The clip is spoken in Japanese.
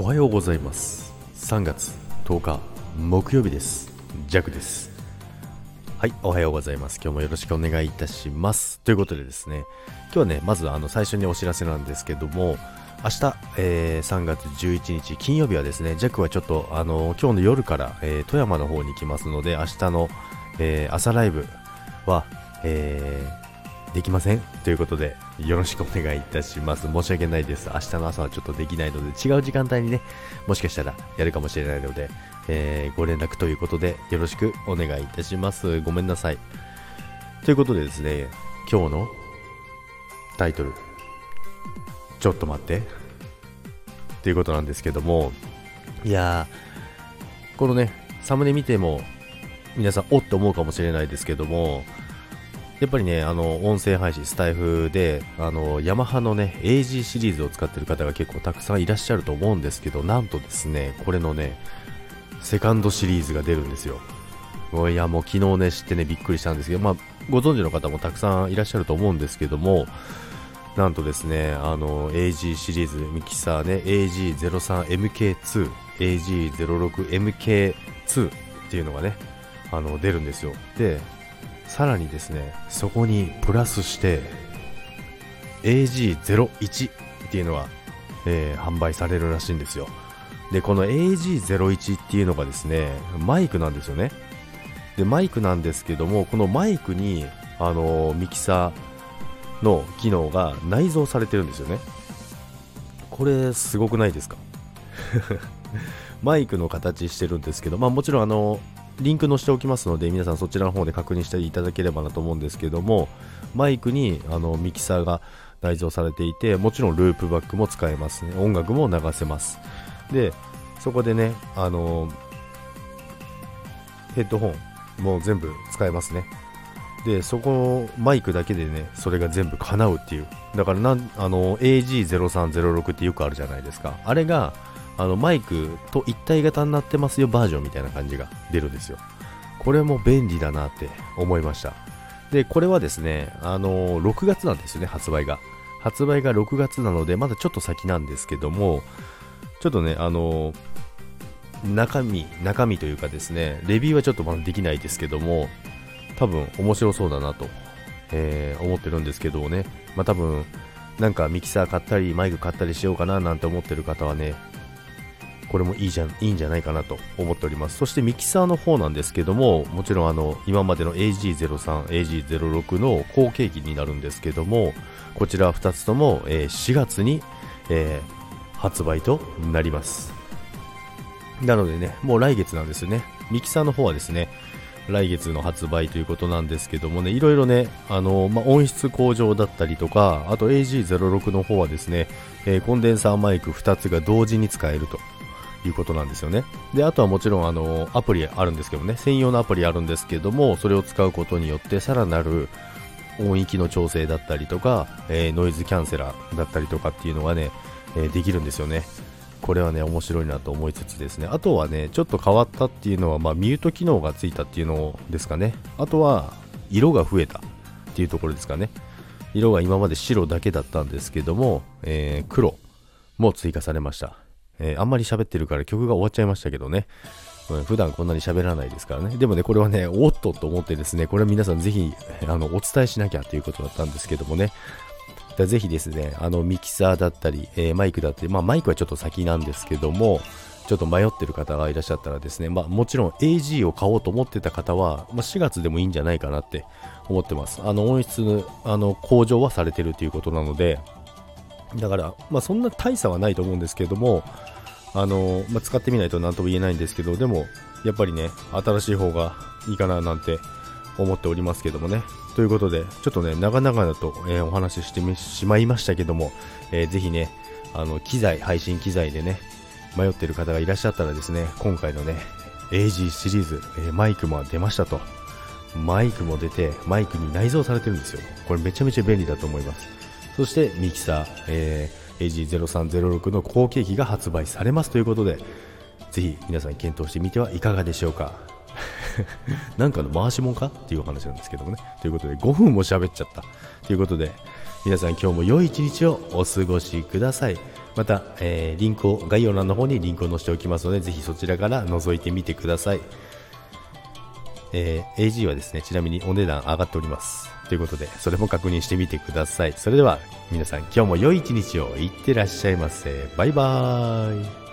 おはようございます。3月10日木曜日です。ジャクです。はいおはようございます。今日もよろしくお願いいたします。ということでですね今日はねまずあの最初にお知らせなんですけども明日、えー、3月11日金曜日はですね、ジャックはちょっとあの今日の夜から、えー、富山の方に行きますので、明日の、えー、朝ライブは、えできません。ということで、よろしくお願いいたします。申し訳ないです。明日の朝はちょっとできないので、違う時間帯にね、もしかしたらやるかもしれないので、えー、ご連絡ということで、よろしくお願いいたします。ごめんなさい。ということでですね、今日のタイトル、ちょっと待って、ということなんですけども、いやー、このね、サムネ見ても、皆さん、おって思うかもしれないですけども、やっぱりね、あの、音声配信、スタイフで、あの、ヤマハのね、AG シリーズを使ってる方が結構たくさんいらっしゃると思うんですけど、なんとですね、これのね、セカンドシリーズが出るんですよ。いや、もう昨日ね、知ってね、びっくりしたんですけど、まあ、ご存知の方もたくさんいらっしゃると思うんですけども、なんとですね、あの、AG シリーズミキサーね、AG03MK2、AG06MK2 っていうのがね、あの、出るんですよ。で、さらにですねそこにプラスして AG01 っていうのが、えー、販売されるらしいんですよ。でこの AG01 っていうのがですねマイクなんですよね。でマイクなんですけどもこのマイクにあの、ミキサーの機能が内蔵されてるんですよね。これすごくないですか？マイクの形してるんですけど、まあ、もちろんあのリンク載せておきますので皆さんそちらの方で確認していただければなと思うんですけどもマイクにあのミキサーが内蔵されていてもちろんループバックも使えますね。音楽も流せます。でそこでねあのヘッドホンも全部使えますね。でそこのマイクだけでねそれが全部叶うっていう。だからなんあの AG0306 ってよくあるじゃないですか。あれがあのマイクと一体型になってますよバージョンみたいな感じが出るんですよ。これも便利だなって思いました。で、これはですね、あの、6月なんですよね、発売が。発売が6月なので、まだちょっと先なんですけども、ちょっとね、あの、中身、中身というかですね、レビューはちょっとまだできないですけども、多分面白そうだなと、えー、思ってるんですけどね、まあ多分、なんかミキサー買ったり、マイク買ったりしようかななんて思ってる方はね、これもいいじゃんいいんじゃないかなと思っております。そしてミキサーの方なんですけどももちろんあの今までの AG03、AG06 の後継機になるんですけどもこちら2つとも、え、4月に、え、発売となります。なのでねもう来月なんですよね。ミキサーの方はですね来月の発売ということなんですけどもね、いろいろね、あのまあ、音質向上だったりとか、あと AG06 の方はですね、えー、コンデンサーマイク2つが同時に使えると。いうことなんですよね。で、あとはもちろんあのアプリあるんですけどね、専用のアプリあるんですけども、それを使うことによってさらなる音域の調整だったりとか、えー、ノイズキャンセラーだったりとかっていうのがね、えー、できるんですよね。これはね、面白いなと思いつつですね、あとはね、ちょっと変わったっていうのは、まあ、ミュート機能がついたっていうのですかね。あとは、色が増えたっていうところですかね。色が今まで白だけだったんですけども、えー、黒も追加されました。えー、あんまり喋ってるから曲が終わっちゃいましたけどね。普段こんなに喋らないですからね。でもね、これはね、おっとと思ってですね、これは皆さんぜひ、あの、お伝えしなきゃということだったんですけどもね。ぜひですね、あの、ミキサーだったり、えー、マイクだったり、まあ、マイクはちょっと先なんですけども、ちょっと迷ってる方がいらっしゃったらですね、まあ、もちろん AG を買おうと思ってた方は、まあ、4月でもいいんじゃないかなって思ってます。あの、音質、あの、向上はされてるということなので、だから、まあ、そんな大差はないと思うんですけれども、あのまあ、使ってみないと何とも言えないんですけど、でも、やっぱりね、新しい方がいいかななんて思っておりますけどもね。ということで、ちょっとね、長々と、えー、お話ししてしまいましたけども、えー、ぜひね、あの、機材、配信機材でね、迷ってる方がいらっしゃったらですね、今回のね、AG シリーズ、えー、マイクも出ましたと。マイクも出て、マイクに内蔵されてるんですよ。これめちゃめちゃ便利だと思います。そしてミキサー、えー、AG0306 の後継機が発売されますということで、ぜひ皆さん検討してみてはいかがでしょうか。なんかの回しもんかっていうお話なんですけどもね。ということで、5分も喋っちゃった。ということで、皆さん今日も良い一日をお過ごしください。また、えーリンクを概要欄の方にリンクを載せておきますのでぜひそちらから覗いてみてください、えー AG はですねちなみにお値段上がっております。ということでそれも確認してみてください。それでは皆さん今日も良い一日を。いってらっしゃいませ。バイバーイ。